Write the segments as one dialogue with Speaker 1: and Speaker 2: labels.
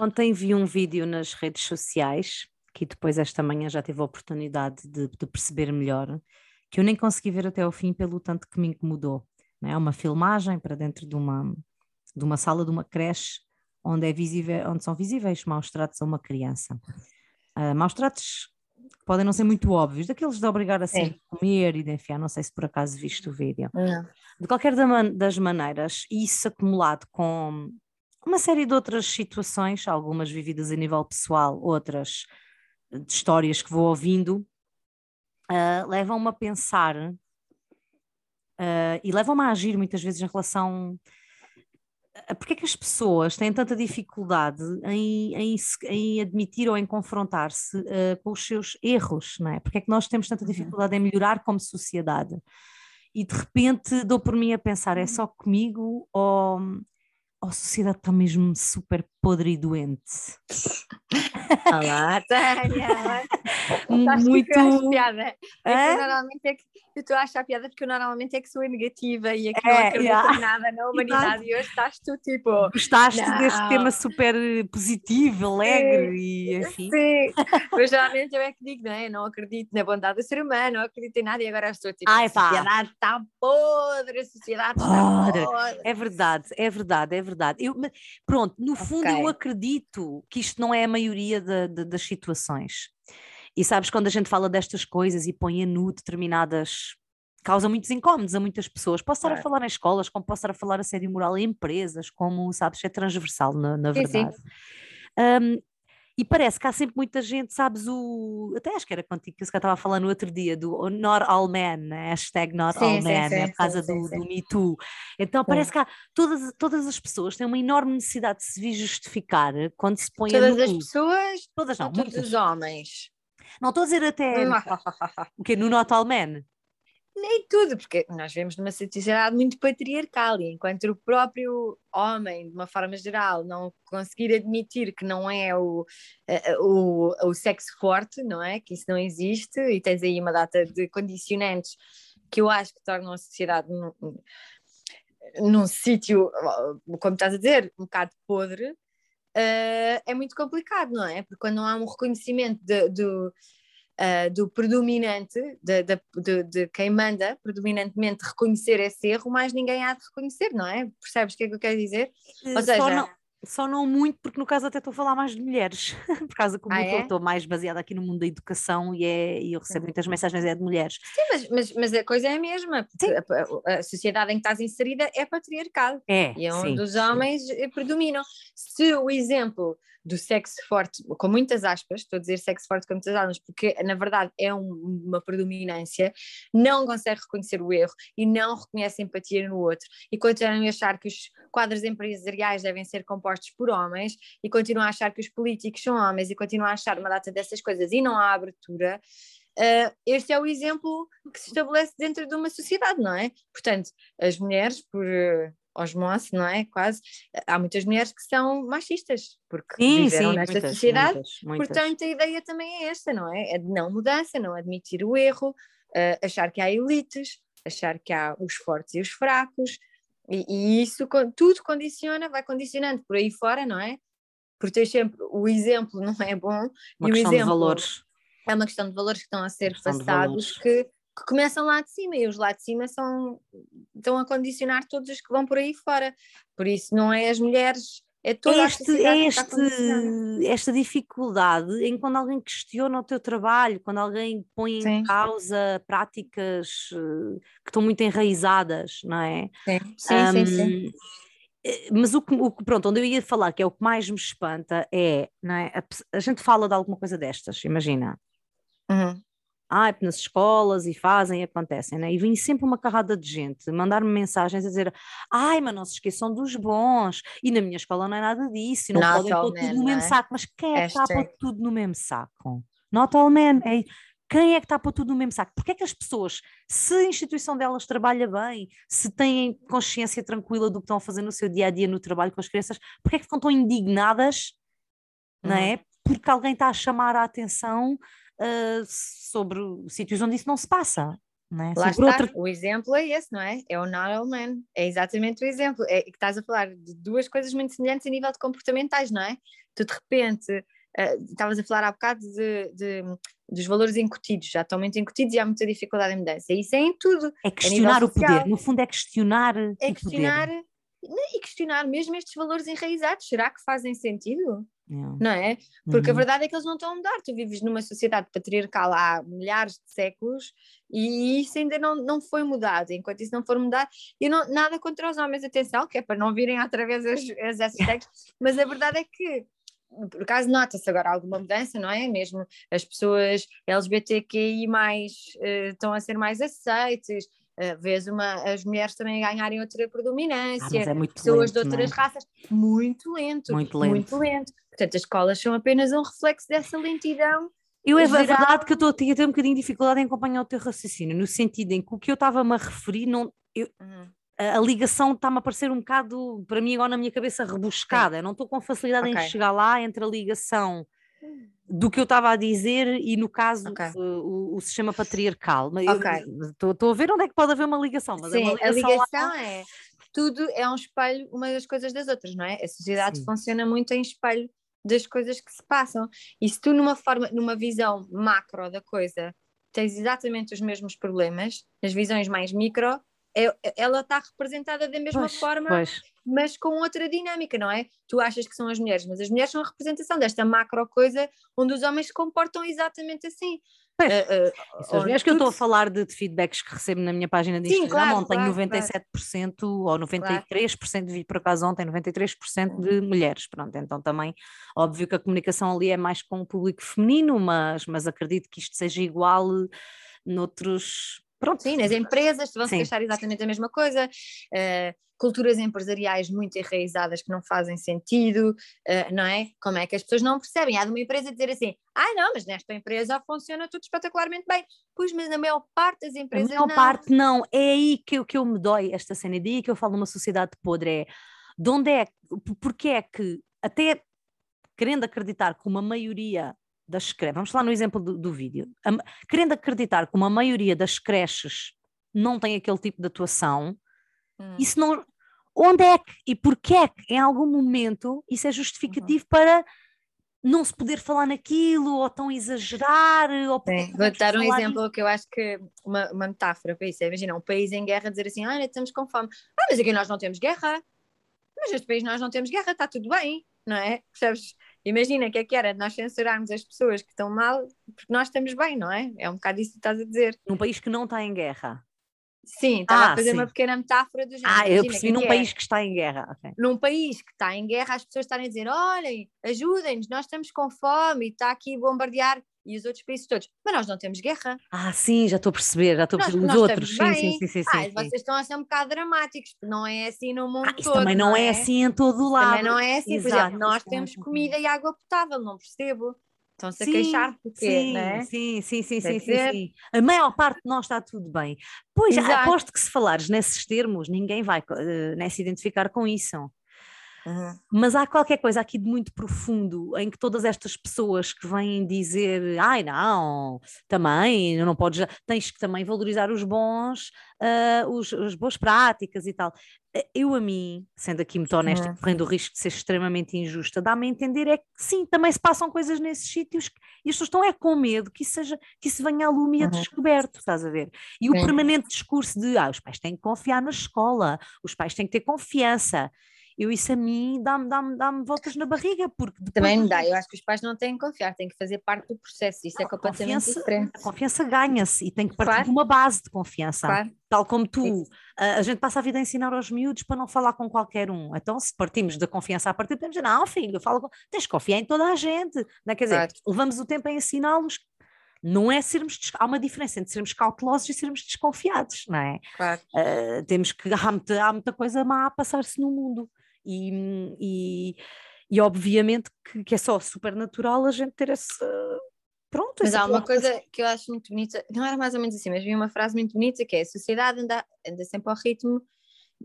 Speaker 1: Ontem vi um vídeo nas redes sociais, que depois esta manhã já tive a oportunidade de, de perceber melhor, que eu nem consegui ver até ao fim pelo tanto que me incomodou. É uma filmagem para dentro de uma, de uma sala de uma creche onde, é visível, onde são visíveis maus tratos a uma criança. Uh, maus tratos que podem não ser muito óbvios, daqueles de obrigar a assim, comer e de enfiar, não sei se por acaso viste o vídeo. Não. De qualquer das maneiras, isso acumulado com uma série de outras situações, algumas vividas a nível pessoal, outras de histórias que vou ouvindo, uh, levam-me a pensar uh, e levam-me a agir muitas vezes em relação porque é que as pessoas têm tanta dificuldade em, em, em admitir ou em confrontar-se uh, com os seus erros, não é? Porque é que nós temos tanta uhum. dificuldade em melhorar como sociedade? E de repente dou por mim a pensar, é só comigo ou, a sociedade está mesmo super podre e doente.
Speaker 2: Olá, Tânia! Muito. Piada. É? normalmente é que eu estou a achar piada porque eu normalmente é que sou negativa e aqui é, não acredito yeah. nada na humanidade e hoje estás tu tipo.
Speaker 1: Gostaste não. deste tema super positivo, alegre sim, e assim.
Speaker 2: Sim, mas geralmente eu é que digo, não é? Não acredito na bondade do ser humano, não acredito em nada e agora estou tipo. Ai, a sociedade está podre, a sociedade está podre.
Speaker 1: É verdade, é verdade, é verdade verdade. Eu, pronto, no fundo okay. eu acredito que isto não é a maioria de, de, das situações. E sabes, quando a gente fala destas coisas e põe a nu determinadas causa muitos incómodos a muitas pessoas. Posso estar a falar em escolas, como posso estar a falar a sério moral em empresas, como sabes, é transversal na, na verdade. Sim, sim. Um, e parece que há sempre muita gente, sabes, o. Até acho que era contigo que eu estava a falar no outro dia, do Not All Men, né? hashtag Not sim, All sim, Men, sim, né? por causa do, do Me Too. Então parece que há, todas, todas as pessoas têm uma enorme necessidade de se vir justificar quando se põe
Speaker 2: todas a Todas as pessoas? Todas não, todos os homens.
Speaker 1: Não estou a dizer até. o quê? No Not All Men?
Speaker 2: Nem tudo, porque nós vemos numa sociedade muito patriarcal e enquanto o próprio homem, de uma forma geral, não conseguir admitir que não é o, o, o sexo forte, não é? Que isso não existe e tens aí uma data de condicionantes que eu acho que tornam a sociedade num, num sítio, como estás a dizer, um bocado podre, uh, é muito complicado, não é? Porque quando não há um reconhecimento de, de uh, do predominante, de, de, de, de, quem manda predominantemente reconhecer esse erro, mais ninguém há de reconhecer, não é? Percebes o que é que eu quero dizer?
Speaker 1: Ou seja, só não, muito, porque no caso até estou a falar mais de mulheres, por causa como ah, é? estou mais baseada aqui no mundo da educação e, é, e eu recebo muitas mensagens é de mulheres.
Speaker 2: Sim, mas, mas, mas a coisa é a mesma, a, a, sociedade em que estás inserida é patriarcal
Speaker 1: é,
Speaker 2: e é onde sim, os homens sim. predominam. Se o exemplo do sexo forte, com muitas aspas, estou a dizer sexo forte com muitas aspas, porque na verdade é um, uma predominância, não consegue reconhecer o erro e não reconhece empatia no outro e continuam a achar que os quadros empresariais devem ser compostos por homens e continuam a achar que os políticos são homens e continuam a achar uma data dessas coisas e não há abertura. Uh, este é o exemplo que se estabelece dentro de uma sociedade, não é? Portanto, as mulheres, por osmose, não é? Quase. Há muitas mulheres que são machistas, porque sim, viveram sim, nesta muitas, sociedade. Muitas, muitas. Portanto, a ideia também é esta, não é? É de não mudança, não admitir o erro, uh, achar que há elites, achar que há os fortes e os fracos, e, e, isso tudo condiciona, vai condicionando por aí fora, não é? Porque tens sempre o exemplo não é bom
Speaker 1: uma
Speaker 2: e o
Speaker 1: exemplo de valores.
Speaker 2: é uma questão de valores que estão a ser passados que que começam lá de cima e os lá de cima são, estão a condicionar todos os que vão por aí fora. Por isso, não é as mulheres, é toda este, é
Speaker 1: este, esta dificuldade em quando alguém questiona o teu trabalho, quando alguém põe Sim. em causa práticas eh, que estão muito enraizadas, não é?
Speaker 2: Sim, sim, um, sim, sim.
Speaker 1: Eh, mas o que, o pronto, onde eu ia falar, que é o que mais me espanta, é, não é? A, a gente fala de alguma coisa destas, imagina. Ah, nas escolas e fazem e acontecem, né? E vem sempre uma carrada de gente mandar-me mensagens a dizer ai, mas não se esqueçam dos bons, e na minha escola não é nada disso, e não Not podem pôr tudo no mesmo é? saco, mas quem é que está a pôr tudo no mesmo saco? Not all men, é, quem é que está a pôr tudo no mesmo saco? Porque é que as pessoas, se a instituição delas trabalha bem, se têm consciência tranquila do que estão a fazer no seu dia a dia no trabalho com as crianças, porque é que ficam tão indignadas, uhum. não é? Porque alguém está a chamar a atenção uh, sobre sítios onde isso não se passa. Não é?
Speaker 2: Lá
Speaker 1: Sobre
Speaker 2: está,
Speaker 1: outra-
Speaker 2: o exemplo é esse, não é? É o not men, é exatamente o exemplo. É que estás a falar de duas coisas muito semelhantes a nível de comportamentais, não é? Tu de repente, eh, estavas a falar há bocado de, de- dos valores incutidos, já estão muito incutidos e há muita dificuldade em mudança. Isso é em tudo,
Speaker 1: É questionar o
Speaker 2: social.
Speaker 1: poder, no fundo é questionar
Speaker 2: é
Speaker 1: o poder.
Speaker 2: questionar e questionar mesmo estes valores enraizados. Será que fazem sentido?
Speaker 1: Yeah.
Speaker 2: Não é? Porque a
Speaker 1: Uhum.
Speaker 2: verdade é que eles não estão a mudar. Tu vives numa sociedade patriarcal há milhares de séculos e isso ainda não, não foi mudado. Enquanto isso não for mudado, e não, nada contra os homens, atenção, que é para não virem outra vez as, as hashtags, mas a verdade é que. Por acaso nota-se agora alguma mudança, não é? Mesmo as pessoas LGBTQI eh, estão a ser mais aceites, uh, vês uma, as mulheres também a ganharem outra
Speaker 1: Ah,
Speaker 2: predominância,
Speaker 1: mas é
Speaker 2: pessoas de
Speaker 1: lento, não é?
Speaker 2: outras raças, muito lento,
Speaker 1: Muito lento.
Speaker 2: muito lento. Portanto, as escolas são apenas um reflexo dessa lentidão.
Speaker 1: Eu é
Speaker 2: geral-
Speaker 1: verdade que eu estou a ter, um bocadinho de dificuldade em acompanhar o teu raciocínio, no sentido em que o que eu estava-me a referir, não, a, a ligação está-me a parecer um bocado, para mim, agora na minha cabeça, rebuscada. Eu não estou com facilidade
Speaker 2: Ok.
Speaker 1: em chegar lá entre a ligação do que eu estava a dizer e, no caso,
Speaker 2: Ok.
Speaker 1: uh, o, o sistema patriarcal. Mas eu-
Speaker 2: Ok.
Speaker 1: Estou a ver onde é que pode haver uma ligação, mas é
Speaker 2: Sim,
Speaker 1: uma
Speaker 2: a
Speaker 1: ligação, lá-
Speaker 2: ligação é tudo é um espelho uma das coisas das outras, não é? A sociedade
Speaker 1: Sim.
Speaker 2: funciona muito em espelho das coisas que se passam. E se tu numa forma, numa visão macro da coisa, tens exatamente os mesmos problemas, nas visões mais micro, é- ela está representada da mesma
Speaker 1: Pois,
Speaker 2: forma,
Speaker 1: pois.
Speaker 2: mas com outra dinâmica, não é? Tu achas que são as mulheres, mas as mulheres são a representação desta macro coisa onde os homens se comportam exatamente assim.
Speaker 1: As
Speaker 2: onde
Speaker 1: mulheres que eu estou a falar de, de feedbacks que recebo na minha página de
Speaker 2: Sim,
Speaker 1: Instagram,
Speaker 2: claro,
Speaker 1: ontem
Speaker 2: claro,
Speaker 1: 97% ou 93%, vi por acaso ontem, 93% de mulheres. Pronto, então também, óbvio que a comunicação ali é mais com o público feminino, mas, mas acredito que isto seja igual eh, noutros. Pronto,
Speaker 2: Sim, nas empresas vão se
Speaker 1: Sim.
Speaker 2: queixar exatamente a mesma coisa, eh, culturas empresariais muito enraizadas que não fazem sentido, eh, não é? Como é que as pessoas não percebem? Há de uma empresa dizer assim, ah não, mas nesta empresa funciona tudo espetacularmente bem. Pois, mas na maior parte das empresas
Speaker 1: maior
Speaker 2: não.
Speaker 1: parte não, é aí que eu, que eu me dói esta cena, é daí que eu falo numa sociedade podre, é de onde é, porque é que, até querendo acreditar que uma maioria das creches, vamos falar no exemplo do, do vídeo, a querendo acreditar que uma maioria das creches não tem aquele tipo de atuação,
Speaker 2: Hum.
Speaker 1: isso não, onde é que e porquê é que em algum momento isso é justificativo para não se poder falar naquilo, ou tão exagerar, ou porque é
Speaker 2: Sim,
Speaker 1: vamos
Speaker 2: dar um exemplo que eu acho que uma, uma metáfora para isso. é, Imagina, um país em guerra dizer assim, ah, estamos com fome. Ah, mas aqui nós não temos guerra. Mas neste país nós não temos guerra, está tudo bem, não é? Percebes? Imagina o que é que era nós censurarmos as pessoas que estão mal porque nós estamos bem, não é? É um bocado isso que estás a dizer.
Speaker 1: num país que não está em guerra.
Speaker 2: Sim, estava
Speaker 1: Ah,
Speaker 2: a fazer
Speaker 1: sim.
Speaker 2: uma pequena metáfora do género.
Speaker 1: Ah, eu percebi
Speaker 2: que é
Speaker 1: num
Speaker 2: que é?
Speaker 1: país que está em guerra. ok.
Speaker 2: Num país que está em guerra, as pessoas estarem a dizer: olhem, ajudem-nos, nós estamos com fome e está aqui a bombardear. E os outros países todos, mas nós não temos guerra.
Speaker 1: Ah, sim, já estou a perceber, já estou a
Speaker 2: Nós-
Speaker 1: perceber. Os outros, sim, sim, sim, sim,
Speaker 2: Ah,
Speaker 1: sim.
Speaker 2: vocês estão a ser um bocado dramáticos, porque não é assim no mundo
Speaker 1: Ah, isso
Speaker 2: todo.
Speaker 1: também não é assim em todo o lado.
Speaker 2: Também não é assim. Por
Speaker 1: Exato,
Speaker 2: exemplo, nós
Speaker 1: também
Speaker 2: temos
Speaker 1: é.
Speaker 2: comida e água potável, não percebo. Estão-se a queixar porque,
Speaker 1: sim,
Speaker 2: não é?
Speaker 1: sim, sim, sim, sim, sim. A maior parte de nós está tudo bem. Pois,
Speaker 2: Exato.
Speaker 1: aposto que se falares nesses termos, ninguém vai eh, né, se identificar com isso.
Speaker 2: Uhum.
Speaker 1: Mas há qualquer coisa aqui de muito profundo em que todas estas pessoas que vêm dizer ai não, também não podes, tens que também valorizar os bons, ah, os, as boas práticas e tal. Eh, Eu a mim, sendo aqui muito honesta,
Speaker 2: Uhum.
Speaker 1: correndo o risco de ser extremamente injusta, dá-me a entender é que sim, também se passam coisas nesses sítios que- e as pessoas estão é com medo que isso, seja, que isso venha à lume e a
Speaker 2: Uhum.
Speaker 1: descoberto, estás a ver? E o
Speaker 2: Sim.
Speaker 1: permanente discurso de ah, os pais têm que confiar na escola, os pais têm que ter confiança. Eu, isso a mim dá-me dá dá voltas na barriga, porque
Speaker 2: Também me dá. Eu acho que os pais não têm que confiar, têm que fazer parte do processo. Isso é
Speaker 1: a
Speaker 2: completamente
Speaker 1: confiança,
Speaker 2: diferente.
Speaker 1: a confiança ganha-se e tem que partir
Speaker 2: Claro.
Speaker 1: de uma base de confiança.
Speaker 2: Claro.
Speaker 1: Tal como tu, a, gente passa a vida a ensinar aos miúdos para não falar com qualquer um. Então, se partimos da confiança a partir, podemos dizer, não, filho, fala com... tens de confiar em toda a gente. Não é? Quer dizer,
Speaker 2: Claro.
Speaker 1: levamos o tempo a ensiná-los. Não é sermos. Há uma diferença entre sermos cautelosos e sermos desconfiados, não é?
Speaker 2: Claro.
Speaker 1: Uh, temos que há muita, há muita coisa má a passar-se no mundo e, e, e obviamente que, que é só super natural a gente ter esse pronto,
Speaker 2: Mas há uma coisa que eu acho muito bonita, não era mais ou menos assim, mas vi uma frase muito bonita que é a sociedade anda, anda sempre ao ritmo,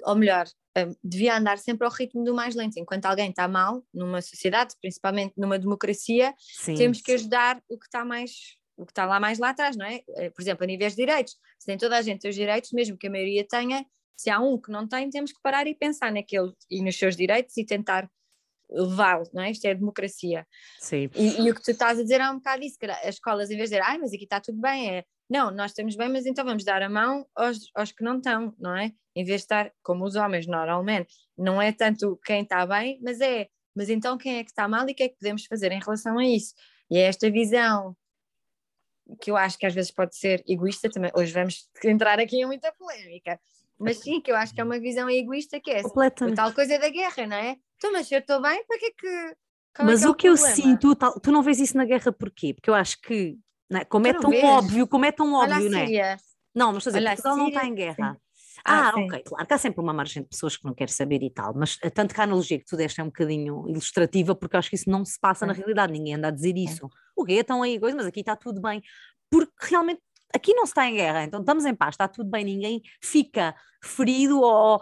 Speaker 2: ou melhor, hum, devia andar sempre ao ritmo do mais lento. Enquanto alguém está mal numa sociedade, principalmente numa democracia,
Speaker 1: Sim,
Speaker 2: temos que ajudar o que está mais o que está lá mais lá atrás, não é? Eh, por exemplo, a níveis de direitos, se tem toda a gente os direitos, mesmo que a maioria tenha, se há um que não tem, temos que parar e pensar naquele e nos seus direitos e tentar levá-lo, não é? Isto é democracia.
Speaker 1: Sim.
Speaker 2: E, e, o que tu estás a dizer é um bocado isso, que as escolas, em vez de dizer, ai, mas aqui está tudo bem, é, não, nós estamos bem, mas então vamos dar a mão aos, aos que não estão, não é? Em vez de estar, como os homens normalmente, não é tanto quem está bem, mas é, mas então quem é que está mal e o que é que podemos fazer em relação a isso? E é esta visão que eu acho que às vezes pode ser egoísta também, hoje vamos entrar aqui em muita polémica, mas sim, que eu acho que é uma visão egoísta que é a tal coisa da guerra, não é? Então, mas eu estou bem, para que é que.
Speaker 1: mas
Speaker 2: é
Speaker 1: o,
Speaker 2: que, é
Speaker 1: o que eu sinto, tal, tu não vês isso na guerra porquê? Porque eu acho que, é? como é tão vês? óbvio, como é tão óbvio, não é? Não, mas estou a dizer, Portugal não está em guerra. Ah, ah ok, claro que há sempre uma margem de pessoas que não querem saber e tal, mas eh, tanto que a analogia que tu deste é um bocadinho ilustrativa, porque eu acho que isso não se passa na realidade, ninguém anda a dizer isso. O quê? Estão aí coisas, mas aqui está tudo bem. Porque realmente aqui não se está em guerra, então estamos em paz, está tudo bem, ninguém fica ferido ou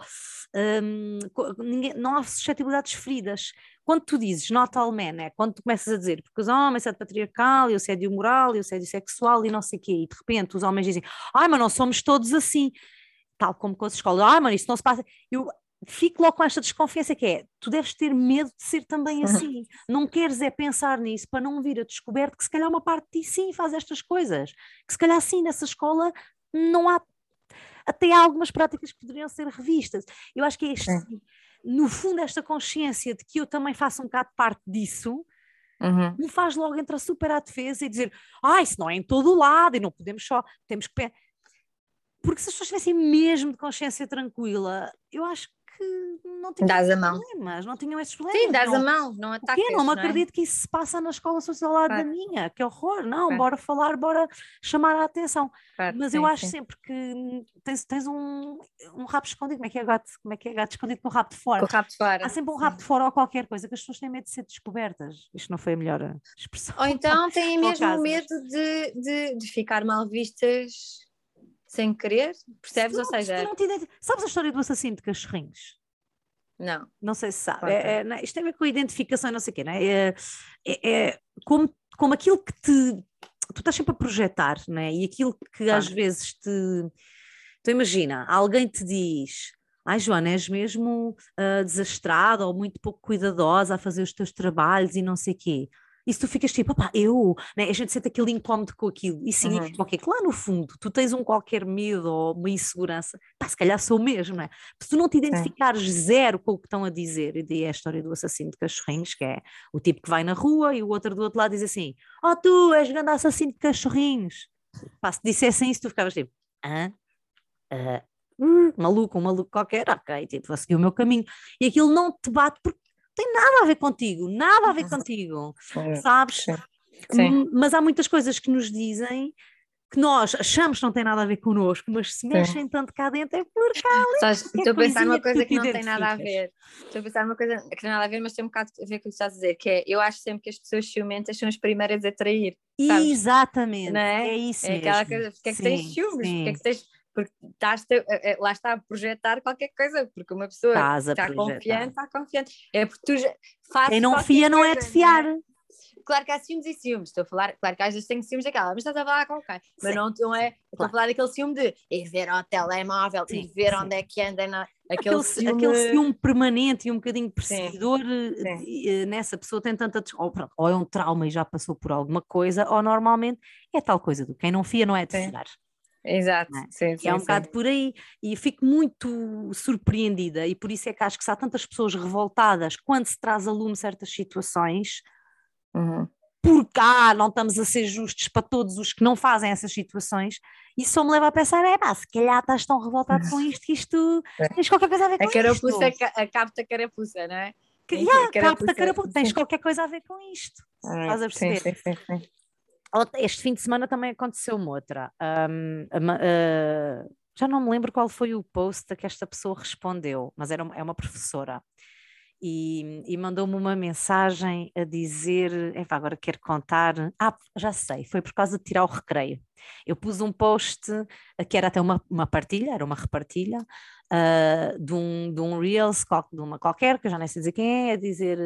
Speaker 1: um, ninguém, não há suscetibilidades feridas. Quando tu dizes not all men, é quando tu começas a dizer porque os homens é de patriarcal, e o assédio moral, e o assédio sexual e não sei o quê, e de repente os homens dizem, ai, mas não somos todos assim, tal como com as escolas, ai, mas isso não se passa. Eu, fico logo com esta desconfiança que é, tu deves ter medo de ser também uhum. assim, não queres é pensar nisso para não vir a descoberto que se calhar uma parte de ti sim faz estas coisas, que se calhar sim nessa escola não há, até há algumas práticas que poderiam ser revistas, eu acho que é este, no fundo esta consciência de que eu também faço um bocado parte disso, Uhum. me faz logo entrar super à defesa e dizer, ah, isso não é em todo o lado e não podemos só, temos que porque se as pessoas tivessem mesmo de consciência tranquila, eu acho que não tinham
Speaker 2: dás
Speaker 1: problemas, não tinham esses problemas.
Speaker 2: Sim, dás não. a mão, não atacas.
Speaker 1: Não me acredito é? que isso se passa na escola social claro. da minha, que horror, não, claro. bora falar, bora chamar a atenção. Claro, Mas sim, eu acho sim. sempre que tens, tens um, um rabo escondido, como é que é gato, como é que é gato escondido com o rabo de fora?
Speaker 2: Com o rabo de fora.
Speaker 1: Há sempre um rabo de fora ou qualquer coisa que as pessoas têm medo de ser descobertas. Isto não foi a melhor expressão.
Speaker 2: Ou então têm mesmo medo de, de, de ficar mal vistas sem querer, percebes? Ou seja.
Speaker 1: Sabes a história do assassino de cachorrinhos?
Speaker 2: Não.
Speaker 1: Não sei se sabe. É, é, isto tem a ver com a identificação e não sei o quê, não é? É, é, é como, como aquilo que te. Tu estás sempre a projetar, não é? E aquilo que claro. às vezes te. Tu imagina, alguém te diz. Ai, Joana, és mesmo uh, desastrada ou muito pouco cuidadosa a fazer os teus trabalhos e não sei o quê. E se tu ficas tipo, opá, eu, né? a gente sente aquele incómodo com aquilo, e significa uhum. o quê? Que lá no fundo tu tens um qualquer medo ou uma insegurança, pá, se calhar sou mesmo, não é? Se tu não te identificares zero com o que estão a dizer, e daí é a história do assassino de cachorrinhos, que é o tipo que vai na rua e o outro do outro lado diz assim: Oh, tu és grande assassino de cachorrinhos. Pá, se dissessem isso, tu ficavas tipo, hã? Uh, maluco, um maluco qualquer, ok, tipo, vou seguir o meu caminho. E aquilo não te bate porque tem nada a ver contigo, nada a ver contigo, sabes? Sim. Sim. Mas há muitas coisas que nos dizem que nós achamos que não tem nada a ver connosco, mas se mexem Sim. tanto cá dentro é por cá.
Speaker 2: Estou a pensar numa coisa que, que não tem nada a ver. Estou a pensar numa coisa que não tem nada a ver, mas tem um bocado a ver com o que estás a dizer, que é eu acho sempre que as pessoas ciumentas são as primeiras a trair.
Speaker 1: Sabes? Exatamente, é? é? isso. É aquela
Speaker 2: coisa, porque é que tens ciúmes, porque é que tens porque estás eh, eh, lá está a projetar qualquer coisa, porque uma pessoa está confiante, está confiante. É porque tu já fazes.
Speaker 1: Quem não fia não é de fiar. Né?
Speaker 2: Claro que há ciúmes e ciúmes, estou a falar, claro que às vezes tenho ciúmes daquela, mas estás a falar com quem? Mas não, não é, estou claro. a falar daquele ciúme de ir ver ao telemóvel sim, e ver sim. onde é que anda. Na,
Speaker 1: aquele, aquele, ciúme... aquele ciúme permanente e um bocadinho perseguidor eh, nessa pessoa tem tanta. Ou, ou, é um trauma e já passou por alguma coisa, ou normalmente é tal coisa do quem não fia não é de fiar.
Speaker 2: Exato,
Speaker 1: é?
Speaker 2: sim, sim,
Speaker 1: é um sim. bocado por aí e fico muito surpreendida e por isso é que acho que se há tantas pessoas revoltadas quando se traz a lume certas situações uhum. porque ah, não estamos a ser justos para todos os que não fazem essas situações isso só me leva a pensar, é pá, se calhar estás tão revoltado com isto que isto é. tens qualquer coisa a ver com a
Speaker 2: carapuça,
Speaker 1: isto.
Speaker 2: A capta a carapuça, não é?
Speaker 1: Que, yeah, capta carapuça, tens qualquer coisa a ver com isto, ah, estás a perceber? Sim, sim, sim este fim de semana também aconteceu uma outra. Um, uh, já não me lembro qual foi o post a que esta pessoa respondeu, mas era uma, é uma professora. E, e mandou-me uma mensagem a dizer: agora quero contar. Ah, já sei, foi por causa de tirar o recreio. Eu pus um post que era até uma, uma partilha, era uma repartilha, uh, de, um, de um Reels, de uma qualquer, que eu já nem sei dizer quem é, a dizer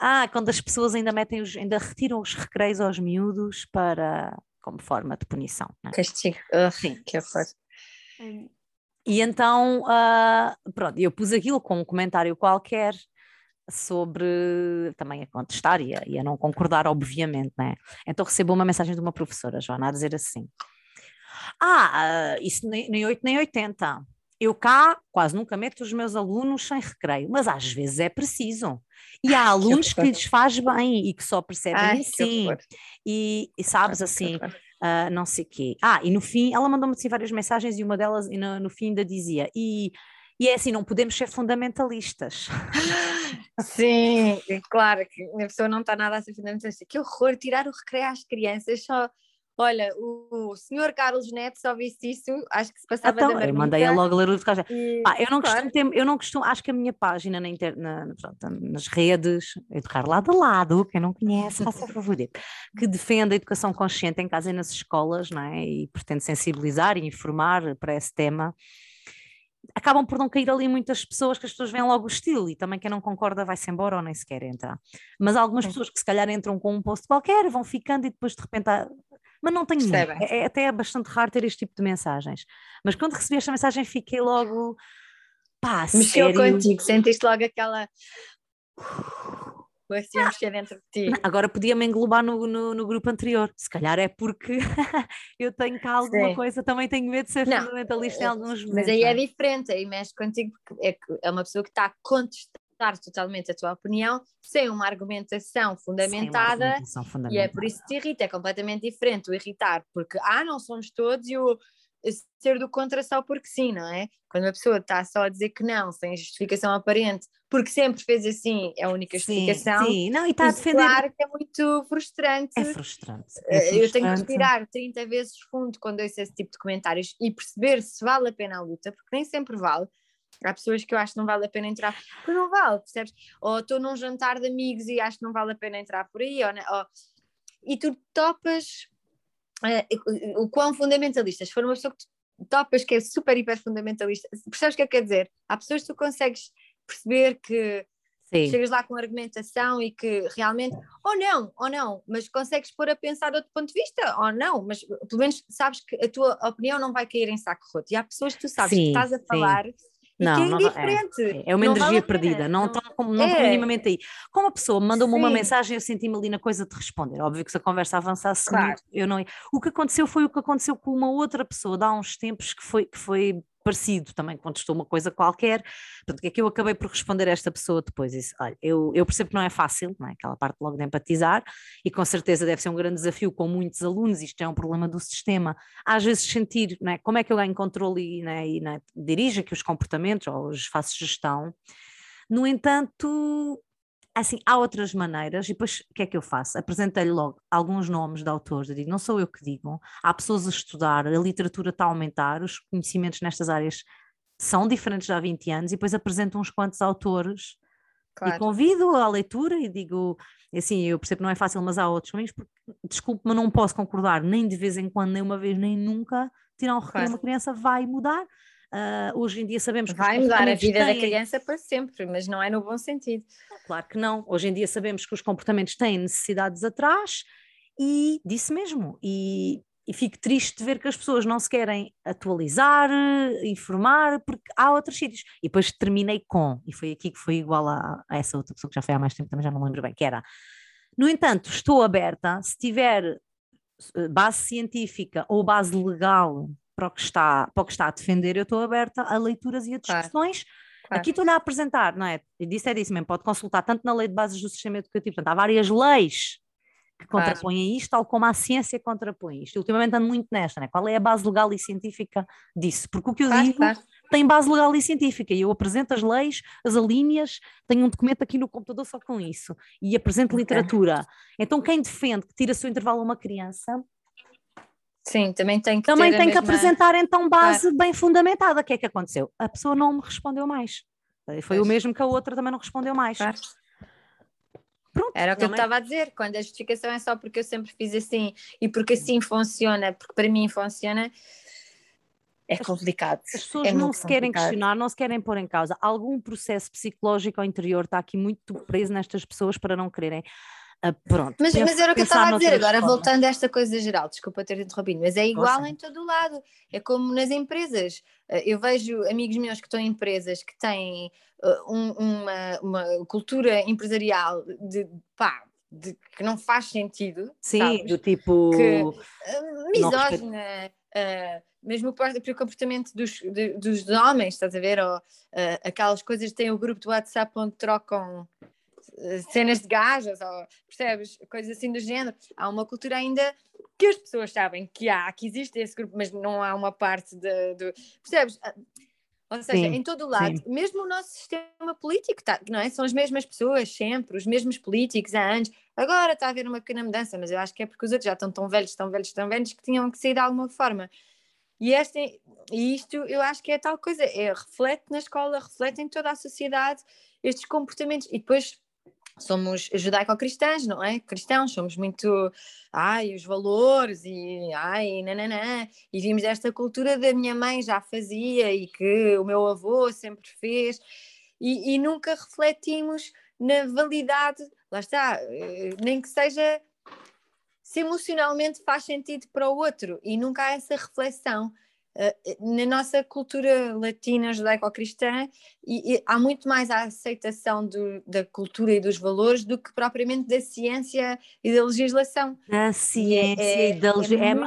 Speaker 1: ah, quando as pessoas ainda metem os, ainda retiram os recreios aos miúdos para, como forma de punição.
Speaker 2: Né? Castigo, oh, Sim. que horror.
Speaker 1: E então, uh, pronto, eu pus aquilo com um comentário qualquer sobre também a contestar e a, e a não concordar, obviamente, né? Então recebo uma mensagem de uma professora, Joana, a dizer assim: Ah, uh, isso nem, nem 8 nem 80. Eu cá quase nunca meto os meus alunos sem recreio, mas às vezes é preciso. E há alunos que, que lhes faz bem e que só percebem Ai, assim. E, e, sabes assim, uh, não sei o quê. Ah, e no fim, ela mandou-me assim várias mensagens e uma delas e no, no fim ainda dizia: e, e é assim, não podemos ser fundamentalistas.
Speaker 2: Sim, claro que a pessoa não está nada a ser fundamentalista. Que horror, tirar o recreio às crianças só Olha, o, o senhor Carlos Neto só visse isso, acho que se passava então, da marmita.
Speaker 1: Eu mandei a logo ler o de casa. Ah, eu não claro. costumo ter, eu não costumo, acho que a minha página na inter, na, nas redes, educar lado a lado, quem não conhece, faça favor, que defende a educação consciente em casa e nas escolas, não é? E pretende sensibilizar e informar para esse tema acabam por não cair ali muitas pessoas que as pessoas veem logo o estilo e também quem não concorda vai-se embora ou nem sequer entra. Mas há algumas pessoas que se calhar entram com um post qualquer, vão ficando e depois de repente mas não tenho é, é, até é bastante raro ter este tipo de mensagens. Mas quando recebi esta mensagem fiquei logo pá,
Speaker 2: Mexeu sério? contigo, sentiste logo aquela assim mexer dentro de ti.
Speaker 1: Agora podia-me englobar no, no, no, grupo anterior. Se calhar é porque eu tenho cá alguma Sim. coisa, também tenho medo de ser não, fundamentalista em alguns momentos.
Speaker 2: Mas aí é diferente, aí mexe contigo porque é, é uma pessoa que está a contestar totalmente a tua opinião sem uma argumentação fundamentada, uma argumentação fundamentada. e é por isso que te irrita, é completamente diferente o irritar, porque ah, não somos todos e o ser do contra só porque sim, não é? Quando a pessoa está só a dizer que não, sem justificação aparente, porque sempre fez assim, é a única justificação.
Speaker 1: Sim, sim. não, e está a defender.
Speaker 2: Claro que é muito frustrante.
Speaker 1: É frustrante. É frustrante.
Speaker 2: Eu tenho que respirar 30 vezes fundo quando ouço esse tipo de comentários e perceber se vale a pena a luta, porque nem sempre vale. Há pessoas que eu acho que não vale a pena entrar, porque não vale, percebes? Ou estou num jantar de amigos e acho que não vale a pena entrar por aí, ou, ou... e tu topas uh, o quão fundamentalistas. For uma pessoa que tu topas que é super, hiper fundamentalista, percebes o que é que quer dizer? Há pessoas que tu consegues perceber que Sim. chegas lá com argumentação e que realmente, ou não, ou não, mas consegues pôr a pensar de outro ponto de vista, ou não, mas pelo menos sabes que a tua opinião não vai cair em saco roto. E há pessoas que tu sabes sim, que estás a falar Não, que é indiferente.
Speaker 1: é, é uma não energia vale perdida, não estão não, não é. minimamente aí. Como a pessoa mandou-me uma mensagem, eu senti-me ali na coisa de responder. Óbvio que se a conversa avançasse claro. muito, eu não. O que aconteceu foi o que aconteceu com uma outra pessoa, há uns tempos, que foi, que foi parecido, também contestou uma coisa qualquer, portanto, que é que eu acabei por responder a esta pessoa depois, disse, olha, eu, eu percebo que não é fácil, não é? aquela parte logo de empatizar, e com certeza deve ser um grande desafio com muitos alunos, isto é um problema do sistema, às vezes sentir, não é? como é que eu ganho controle e, é? e é? dirijo aqui os comportamentos, ou os faço gestão, no entanto, Assim, há outras maneiras, e depois o que é que eu faço? Apresentei-lhe logo alguns nomes de autores, eu digo, não sou eu que digo, há pessoas a estudar, a literatura está a aumentar, os conhecimentos nestas áreas são diferentes há 20 anos, e depois apresento uns quantos autores claro. e convido à leitura e digo, assim, eu percebo que não é fácil, mas há outros caminhos, porque, desculpe, mas não posso concordar nem de vez em quando, nem uma vez, nem nunca, tirar um recreio claro. uma criança vai mudar, Uh, hoje em dia sabemos que
Speaker 2: vai mudar a vida têm... da criança para sempre, mas não é no bom sentido.
Speaker 1: Claro que não. Hoje em dia sabemos que os comportamentos têm necessidades atrás e disse mesmo. E, e fico triste de ver que as pessoas não se querem atualizar, informar, porque há outros sítios. E depois terminei com, e foi aqui que foi igual a, a essa outra pessoa que já foi há mais tempo, também já não lembro bem, que era. No entanto, estou aberta, se tiver eh, base científica ou base legal para o que está, para o que está a defender, eu estou aberta a leituras e a discussões. Claro. Claro. Aqui estou-lhe a apresentar, não é? E disse é disso mesmo, pode consultar tanto na lei de bases do sistema educativo, portanto, há várias leis que contrapõem claro. isto, tal como a ciência contrapõe isto. ultimamente ando muito nesta, né? qual é a base legal e científica disso? Porque o que eu claro, digo claro. tem base legal e científica, e eu apresento as leis, as alíneas, tenho um documento aqui no computador só com isso, e apresento literatura. Então quem defende que tira seu intervalo a uma criança
Speaker 2: Sim, também tem que
Speaker 1: Também tem que mesma... apresentar então base claro. bem fundamentada. O que é que aconteceu? A pessoa não me respondeu mais. Foi pois. o mesmo que a outra também não respondeu mais. Claro.
Speaker 2: Pronto, Era o que eu estava a dizer, quando a justificação é só porque eu sempre fiz assim e porque assim funciona, porque para mim funciona, é complicado.
Speaker 1: As pessoas
Speaker 2: é
Speaker 1: não se querem questionar, não se querem pôr em causa. Algum processo psicológico ao interior está aqui muito preso nestas pessoas para não quererem Uh, pronto.
Speaker 2: Mas, mas era o que eu estava a dizer, agora voltando a esta coisa geral, desculpa ter interrompido, mas é igual em todo o lado, é como nas empresas. Uh, eu vejo amigos meus que estão em empresas que têm uh, um, uma, uma cultura empresarial de pá, de, que não faz sentido.
Speaker 1: Sim,
Speaker 2: sabes?
Speaker 1: do tipo. Que,
Speaker 2: uh, misógina, uh, mesmo o comportamento dos, de, dos homens, estás a ver? Ou uh, aquelas coisas que têm o grupo do WhatsApp onde trocam cenas de gajas, ou percebes? Coisas assim do género. Há uma cultura ainda que as pessoas sabem que há, que existe esse grupo, mas não há uma parte de. de percebes? Ou seja, sim, em todo o lado, sim. mesmo o nosso sistema político, tá, não é? São as mesmas pessoas sempre, os mesmos políticos há anos. Agora está a haver uma pequena mudança, mas eu acho que é porque os outros já estão tão velhos, tão velhos, tão velhos que tinham que sair de alguma forma. E, este, e isto eu acho que é tal coisa, é, reflete na escola, reflete em toda a sociedade estes comportamentos. E depois somos judaico-cristãs, não é? Cristãos, somos muito, ai, os valores e ai, nananã, e vimos esta cultura da minha mãe já fazia e que o meu avô sempre fez, e, e nunca refletimos na validade, lá está, eh, nem que seja se emocionalmente faz sentido para o outro, e nunca há essa reflexão. Eh, na nossa cultura latina judaico-cristã há muito mais a aceitação do, da cultura e dos valores do que propriamente da ciência e da legislação.
Speaker 1: Da ciência é, e da legislação.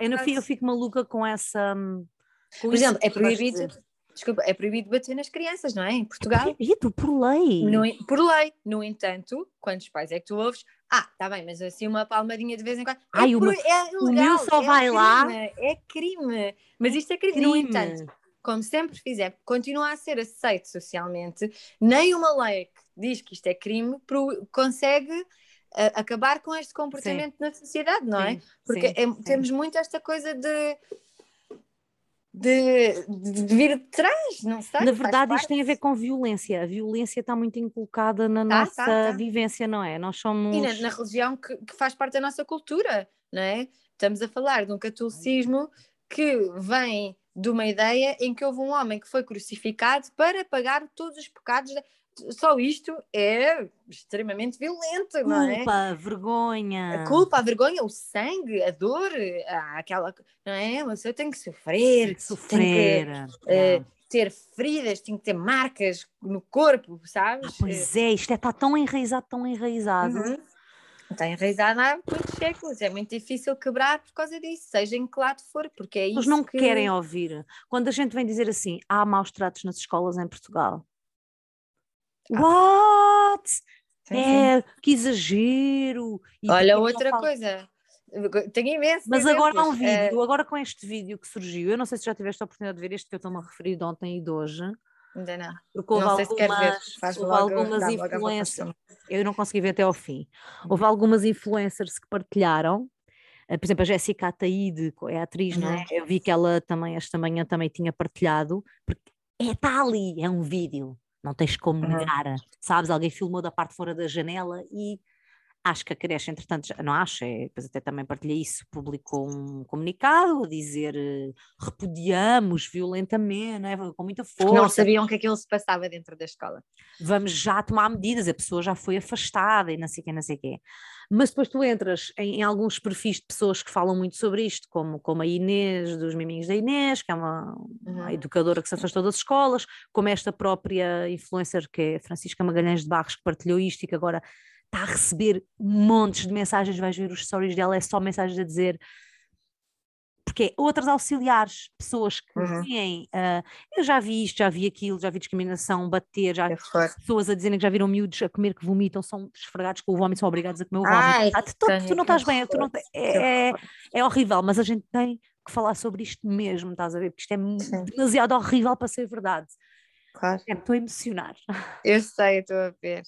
Speaker 1: É, é, eu, eu fico maluca com essa.
Speaker 2: Com Por exemplo, é proibido. Desculpa, é proibido bater nas crianças, não é? Em Portugal. É
Speaker 1: proibido, por lei.
Speaker 2: No, por lei. No entanto, quantos pais é que tu ouves? Ah, tá bem, mas assim uma palmadinha de vez em quando.
Speaker 1: Ai, é, uma, é ilegal, o meu só é vai
Speaker 2: crime,
Speaker 1: lá.
Speaker 2: É crime. Mas isto é crime. crime. No entanto, como sempre fizer, continua a ser aceito socialmente, nem uma lei que diz que isto é crime pro, consegue uh, acabar com este comportamento sim. na sociedade, não é? sim, é? Porque sim, é, temos muito esta coisa de de, de, vir de trás, não sei.
Speaker 1: Na verdade, isto tem a ver com violência. A violência está muito inculcada na tá, tá nossa tá, tá. vivência, não é? Nós somos.
Speaker 2: E na, na religião que, que, faz parte da nossa cultura, não é? Estamos a falar de um catolicismo que vem de uma ideia em que houve um homem que foi crucificado para pagar todos os pecados só isto é extremamente violento, culpa,
Speaker 1: não é? Culpa, vergonha.
Speaker 2: A culpa, a vergonha, o sangue, a dor, aquela, não é? Mas eu tenho que sofrer, tem que
Speaker 1: sofrer,
Speaker 2: que, uh, ter feridas, tenho que ter marcas no corpo, sabes?
Speaker 1: Ah, pois é, isto é, está tão enraizado, tão enraizado. Uhum.
Speaker 2: Está enraizado há muitos séculos, é muito difícil quebrar por causa disso, seja em que lado for, porque é isso. Eles
Speaker 1: não
Speaker 2: que...
Speaker 1: querem ouvir. Quando a gente vem dizer assim, há maus tratos nas escolas em Portugal, What? Sim, é, sim. que exagero.
Speaker 2: E Olha, outra coisa. Tenho imenso.
Speaker 1: Mas agora há um vídeo, é... agora com este vídeo que surgiu, eu não sei se já tiveste a oportunidade de ver este que eu estou-me a referir de ontem e de hoje.
Speaker 2: Ainda não.
Speaker 1: Porque houve
Speaker 2: não
Speaker 1: sei algumas,
Speaker 2: se ver.
Speaker 1: houve algumas influencers. Eu não consegui ver até ao fim. Houve algumas influencers que partilharam. Eh, por exemplo, a Jéssica Ataíde, é atriz, não é? Uhum. Eu vi que ela também, esta manhã, também tinha partilhado, porque é, está ali, é um vídeo não tens como negar, uhum. sabes? Alguém filmou da parte fora da janela e acho que a creche, entretanto, não acho, é, depois até também partilhei isso, publicou um comunicado a dizer eh, repudiamos violentamente, é? com muita força. Porque
Speaker 2: não sabiam que aquilo se passava dentro da escola.
Speaker 1: Vamos já tomar medidas, a pessoa já foi afastada e não sei o quê, não sei o quê. Mas depois tu entras em, em, alguns perfis de pessoas que falam muito sobre isto, como, como a Inês, dos Miminhos da Inês, que é uma, uma uhum. educadora que se afastou das escolas, como esta própria influencer que é Francisca Magalhães de Barros, que partilhou isto e que agora está a receber montes de mensagens, vais ver os stories dela, é só mensagens a dizer porque é outras auxiliares, pessoas que uhum. uh, eu já vi isto, já vi aquilo, já vi discriminação, bater, já é pessoas a dizerem que já viram miúdos a comer que vomitam, são esfregados com o vómito, são obrigados a comer o vómito. Ah, tu, tu, não estás bem, tu não, é, é, é, horrível, mas a gente tem que falar sobre isto mesmo, estás a ver? Porque isto é Sim. demasiado horrível para ser verdade.
Speaker 2: Claro.
Speaker 1: Estou a emocionar.
Speaker 2: Eu sei, estou a ver.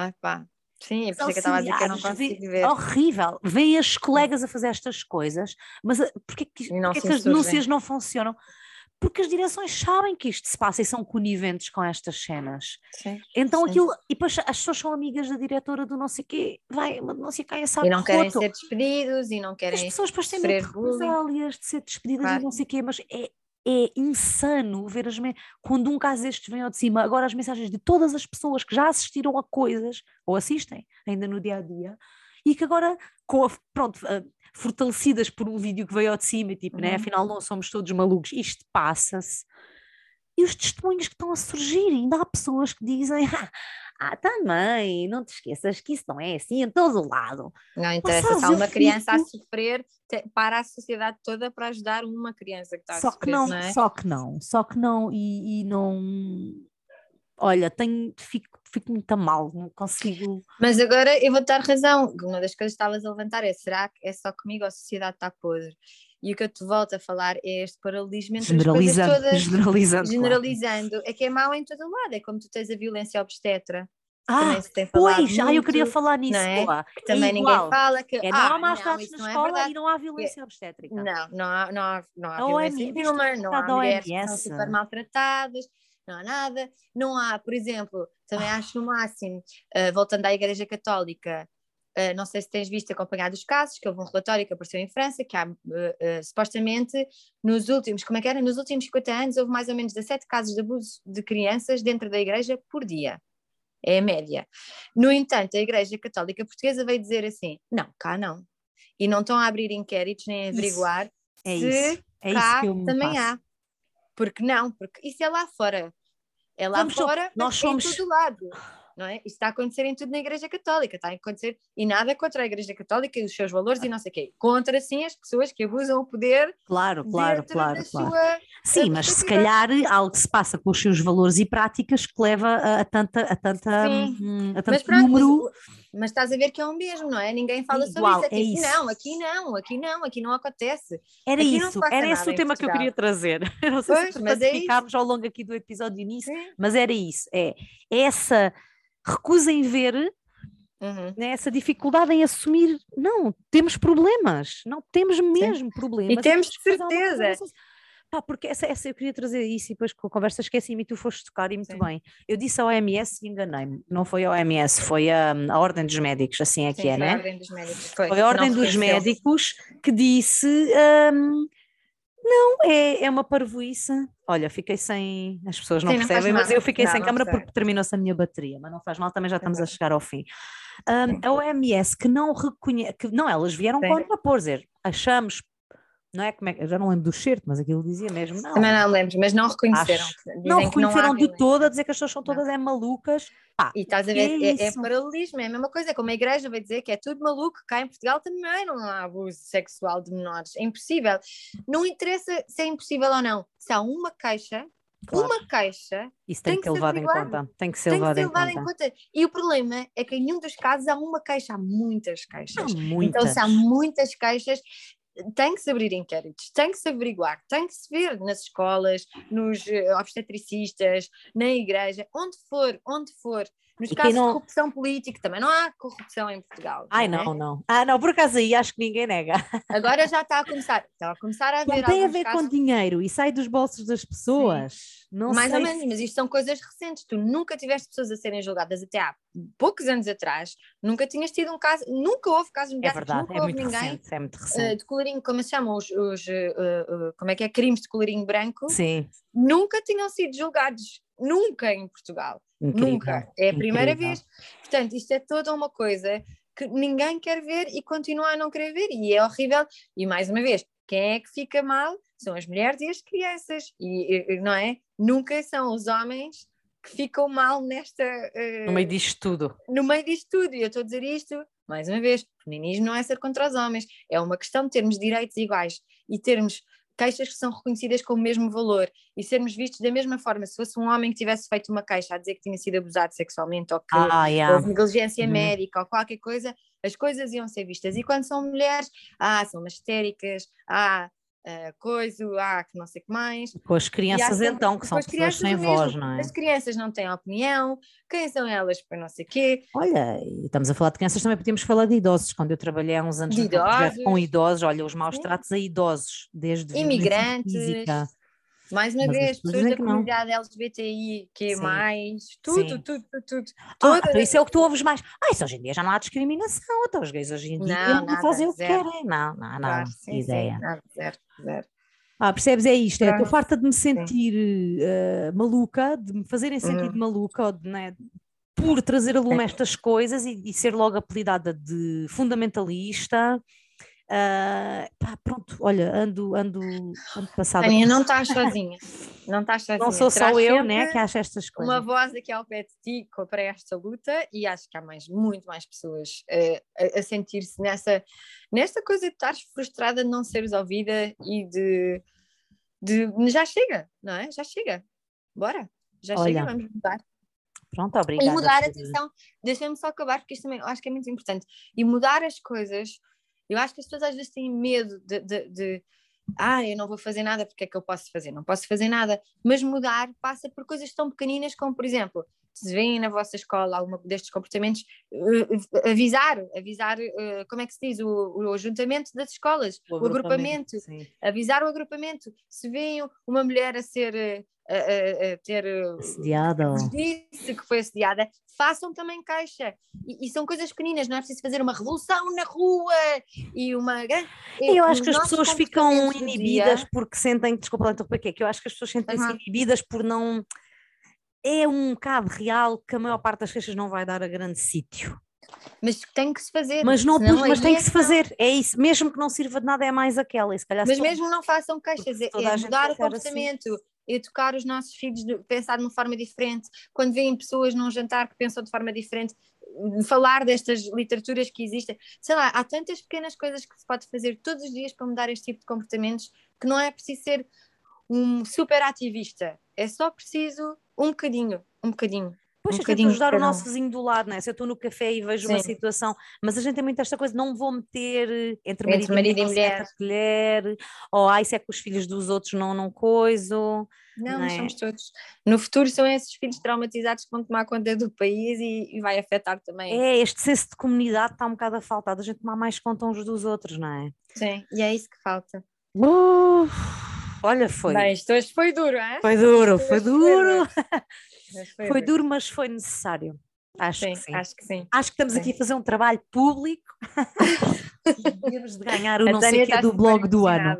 Speaker 2: Ai pá. Sim, é por isso que eu estava a dizer que eu não consigo ver.
Speaker 1: Horrível. Vêem as colegas a fazer estas coisas, mas eh, porquê que, porquê que as denúncias não funcionam? Porque as direções sabem que isto se passa e são coniventes com estas cenas.
Speaker 2: Sim,
Speaker 1: então
Speaker 2: sim.
Speaker 1: aquilo, e depois as pessoas são amigas da diretora do não sei quê, vai, não sei quem sabe.
Speaker 2: E não querem ser despedidos e não querem. As
Speaker 1: pessoas depois têm represálias de ser despedidas claro. e não sei quê, mas é, é insano ver as quando um caso destes vem ao de cima, agora as mensagens de todas as pessoas que já assistiram a coisas, ou assistem ainda no dia a dia, e que agora, com a, pronto, fortalecidas por um vídeo que veio ao de cima, tipo, né, uhum. né? afinal não somos todos malucos, isto passa-se. E os testemunhos que estão a surgir, ainda há pessoas que dizem: Ah, também, não te esqueças que isso não é assim em todo o lado.
Speaker 2: Não interessa, se há uma criança fico... a sofrer, para a sociedade toda para ajudar uma criança que está
Speaker 1: só
Speaker 2: a sofrer.
Speaker 1: Que não,
Speaker 2: não é?
Speaker 1: Só que não, só que não, e, e não. Olha, tenho, fico, fico muito mal, não consigo.
Speaker 2: Mas agora eu vou dar razão. Uma das coisas que estavas a levantar é: será que é só comigo ou a sociedade está podre? E o que eu te volto a falar é este paralelismo entre generalizando, as todas.
Speaker 1: Generalizando.
Speaker 2: Generalizando. Claro. É que é mau em todo lado. É como tu tens a violência obstétrica.
Speaker 1: Ah, pois, ah, eu queria falar nisso.
Speaker 2: É? Que também é ninguém fala. Que,
Speaker 1: é, não
Speaker 2: ah,
Speaker 1: há maus tratos na é escola é e não há violência obstétrica.
Speaker 2: Não, não há, não há, não há violência OMS, não há mulheres que são super maltratadas, não há nada. Não há, por exemplo, também ah. acho no máximo, uh, voltando à Igreja Católica, Uh, não sei se tens visto acompanhado os casos, que houve um relatório que apareceu em França, que há uh, uh, supostamente nos últimos, como é que era? Nos últimos 50 anos houve mais ou menos 17 casos de abuso de crianças dentro da igreja por dia. É a média. No entanto, a Igreja Católica Portuguesa veio dizer assim: não, cá não. E não estão a abrir inquéritos nem a averiguar
Speaker 1: é
Speaker 2: se
Speaker 1: isso. É
Speaker 2: cá
Speaker 1: isso
Speaker 2: também há. Porque não, porque isso é lá fora. É lá Vamos fora, nós somos... em todo lado não é? Isso está a acontecer em tudo na Igreja Católica, está a acontecer, e nada contra a Igreja Católica e os seus valores e não sei o quê, contra sim as pessoas que abusam o poder.
Speaker 1: Claro, claro, claro, claro. Sim, mas se calhar algo se passa com os seus valores e práticas que leva a, a tanta, a tanta, hum, a tanto mas pronto, número.
Speaker 2: Mas, mas, estás a ver que é o mesmo, não é? Ninguém fala Igual, sobre isso. É, é tipo, isso. não, aqui não, aqui não, aqui não acontece.
Speaker 1: Era
Speaker 2: aqui
Speaker 1: isso, era esse o tema que eu queria trazer. Eu não sei pois, se mas é ficámos ao longo aqui do episódio início, sim. mas era isso, é essa recusa em ver uhum. né, essa dificuldade em assumir, não, temos problemas, não temos mesmo Sim. problemas.
Speaker 2: E temos de certeza.
Speaker 1: Pá, porque essa, essa eu queria trazer isso e depois com a conversa esqueci-me e tu foste tocar e muito Sim. bem. Eu disse a OMS e enganei-me. Não foi a OMS, foi a, a Ordem dos Médicos, assim é Sim, que é, né?
Speaker 2: A Ordem dos Médicos. Foi,
Speaker 1: foi a Ordem dos Médicos que disse. Um, não, é, é uma parvoíça. Olha, fiquei sem. As pessoas não Sim, percebem, não mas eu fiquei não, sem câmara porque terminou-se a minha bateria, mas não faz mal, também já estamos a chegar ao fim. Um, a OMS que não reconhece, que não, elas vieram contrapor, dizer, achamos não é como é, eu já não lembro do certo, mas aquilo dizia mesmo, não.
Speaker 2: Também não lembro, mas não reconheceram.
Speaker 1: não reconheceram não de todo a dizer que as pessoas são todas não. é malucas. Pá,
Speaker 2: e estás a ver, é, é, é, paralelismo, é a mesma coisa, como a igreja vai dizer que é tudo maluco, cá em Portugal também não há abuso sexual de menores, é impossível. Não interessa se é impossível ou não, se há uma queixa, Claro. Uma caixa.
Speaker 1: Isso tem, tem que ser levado em conta. Tem que ser, tem levado, que ser levado em, conta. em, conta.
Speaker 2: E o problema é que em nenhum dos casos há uma caixa, há muitas caixas.
Speaker 1: Há muitas.
Speaker 2: Então, se há muitas caixas, tem que se abrir inquéritos, tem que se averiguar, tem que se ver nas escolas, nos eh, obstetricistas, na igreja, onde for, onde for. Nos casos não... de corrupção política, também não há corrupção em Portugal.
Speaker 1: Ai, não, é? não, não. Ah, não, por acaso aí acho que ninguém nega.
Speaker 2: Agora já está a começar, está a começar a haver.
Speaker 1: Não tem a ver casos... com dinheiro e sai dos bolsos das pessoas. Sim. Não
Speaker 2: Mais
Speaker 1: ou
Speaker 2: menos, mas isto são coisas recentes. Tu nunca tiveste pessoas a serem julgadas até há poucos anos atrás, nunca tinhas tido um caso, nunca houve casos
Speaker 1: mediáticos,
Speaker 2: é verdade,
Speaker 1: nunca é
Speaker 2: houve
Speaker 1: muito
Speaker 2: ninguém
Speaker 1: recente, é muito recente. Uh,
Speaker 2: de como se chamam os, os uh, uh, como é que é, crimes de colorinho branco,
Speaker 1: Sim.
Speaker 2: nunca tinham sido julgados, nunca em Portugal, Incrível. nunca, é a primeira Incrível. vez. Portanto, isto é toda uma coisa que ninguém quer ver e continua a não querer ver, e é horrível, e mais uma vez, quem é que fica mal são as mulheres e as crianças, e, não é? Nunca são os homens que ficam mal nesta. Uh,
Speaker 1: no meio disto tudo.
Speaker 2: No meio disto tudo, e eu estou a dizer isto, mais uma vez, feminismo não é ser contra os homens, é uma questão de termos direitos iguais e termos queixas que são reconhecidas com o mesmo valor e sermos vistos da mesma forma. Se fosse um homem que tivesse feito uma queixa a dizer que tinha sido abusado sexualmente ou que
Speaker 1: ah, yeah.
Speaker 2: houve negligência uhum. médica ou qualquer coisa, as coisas iam ser vistas. E quando são mulheres, ah, são histéricas, ah, uh, coisa, ah, que não sei o que mais.
Speaker 1: Com as crianças sempre, então, que são pessoas sem voz, não é?
Speaker 2: As crianças não têm opinião, quem são elas para não sei o quê.
Speaker 1: Olha, estamos a falar de crianças, também podíamos falar de idosos, quando eu trabalhei há uns anos
Speaker 2: idosos.
Speaker 1: com idosos, olha, os maus tratos a idosos, desde
Speaker 2: imigrantes, física, mais uma Mas vez, pessoas da comunidade LGBTI, que mais, tudo, tudo, tudo, tudo.
Speaker 1: Ah, então isso é o que tu ouves mais. Ah, isso hoje em dia já não há discriminação, então os gays hoje em dia não, não fazem o que querem. Não, não, não, claro, sim, ideia. Sim,
Speaker 2: nada, zero, zero.
Speaker 1: Ah, percebes? É isto, é, estou farta de me sentir uh, maluca, de me fazerem sentir uhum. maluca, ou de, né, por trazer a lume estas coisas e, e, ser logo apelidada de fundamentalista. Uh, pá, pronto, olha, ando, ando, ando passada.
Speaker 2: Tânia, não estás sozinha. Não estás sozinha.
Speaker 1: Não sou só eu, né, que acho estas coisas.
Speaker 2: Uma voz aqui ao pé de ti para esta luta e acho que há mais, muito mais pessoas uh, a, a sentir-se nessa, nesta coisa de estar frustrada de não seres ouvida e de, de já chega, não é? Já chega. Bora, já olha, chega, vamos mudar.
Speaker 1: Pronto, obrigada.
Speaker 2: E mudar, atenção, deixa-me só acabar, porque isto também acho que é muito importante. E mudar as coisas eu acho que as pessoas às vezes têm medo de, de, de ah, eu não vou fazer nada, porque é que eu posso fazer? Não posso fazer nada. Mas mudar passa por coisas tão pequeninas como, por exemplo, se vêem na vossa escola algum destes comportamentos, uh, avisar, avisar, uh, como é que se diz, o, o ajuntamento das escolas, o, o agrupamento, agrupamento avisar o agrupamento. Se veem uma mulher a ser a, a, ter
Speaker 1: assediada
Speaker 2: disse que foi assediada, façam também caixa. E, e, são coisas pequeninas, não é preciso fazer uma revolução na rua e uma grande.
Speaker 1: Eu acho que as pessoas ficam inibidas dia... porque sentem, desculpa lá interromper, que eu acho que as pessoas sentem-se uhum. inibidas por não. É um bocado real que a maior parte das queixas não vai dar a grande sítio.
Speaker 2: Mas tem que se fazer.
Speaker 1: Mas, não, mas tem que se fazer, é isso. Mesmo que não sirva de nada, é mais aquela. E se calhar
Speaker 2: mas mesmo não façam queixas, é, é mudar o assim. comportamento. Assim educar os nossos filhos de pensar de uma forma diferente, quando veem pessoas num jantar que pensam de forma diferente, falar destas literaturas que existem. Sei lá, há tantas pequenas coisas que se pode fazer todos os dias para mudar este tipo de comportamentos que não é preciso ser um super ativista, é só preciso um bocadinho, um bocadinho.
Speaker 1: Pois, um a gente ajudar o nosso vizinho do lado, né? Se eu estou no café e vejo Sim. uma situação, mas a gente tem muito esta coisa, não vou meter entre marido, entre marido e, mulher. mulher, ou ai, se é com os filhos dos outros não, não coiso.
Speaker 2: Não, não é? somos todos. No futuro são esses filhos traumatizados que vão tomar conta do país e, e vai afetar também.
Speaker 1: É, este senso de comunidade está um bocado a faltar, a gente tomar mais conta uns dos outros, não é?
Speaker 2: Sim, e é isso que falta.
Speaker 1: Uh, olha, foi.
Speaker 2: Bem, isto hoje foi duro, é?
Speaker 1: Foi duro, foi duro. Foi, foi duro, mas foi necessário. Acho sim, que sim.
Speaker 2: Acho que sim.
Speaker 1: Acho que estamos sim. aqui a fazer um trabalho público e temos de ganhar o não sei que do blog do ano.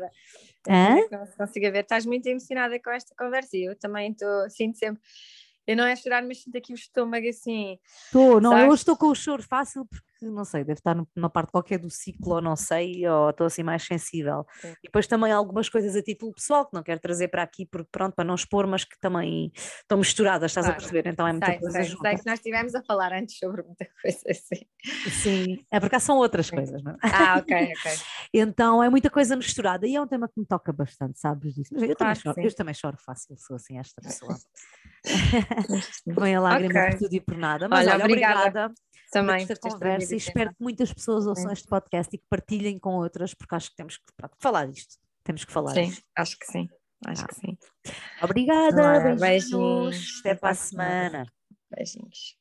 Speaker 2: Hã? Não se consiga ver, estás muito emocionada com esta conversa e eu também estou, sinto sempre eu não é chorar, mas sinto aqui o estômago assim.
Speaker 1: Estou, não, eu estou com o choro fácil porque não sei, deve estar numa parte qualquer do ciclo, ou não sei, ou estou assim mais sensível. Sim. E depois também algumas coisas a título pessoal que não quero trazer para aqui, porque pronto, para não expor, mas que também estão misturadas, estás claro. a perceber? Então é muita
Speaker 2: sei,
Speaker 1: coisa.
Speaker 2: Sei, sei que nós estivemos a falar antes sobre muita coisa assim.
Speaker 1: Sim, é porque são outras Sim. coisas, não é?
Speaker 2: Ah, ok, ok.
Speaker 1: então é muita coisa misturada e é um tema que me toca bastante, sabes disso? Mas eu, claro, também, choro, eu também choro fácil, sou assim esta pessoa. Põe a lágrima okay. por tudo e por nada. Mas olha, olha obrigada. obrigada também esta conversa e espero que muitas pessoas ouçam este podcast e que partilhem com outras, porque acho que temos que pronto, falar disto. Temos que falar
Speaker 2: sim,
Speaker 1: disto.
Speaker 2: acho que sim. Acho ah. que sim.
Speaker 1: Obrigada.
Speaker 2: beijinhos.
Speaker 1: Até para a semana.
Speaker 2: Beijinhos.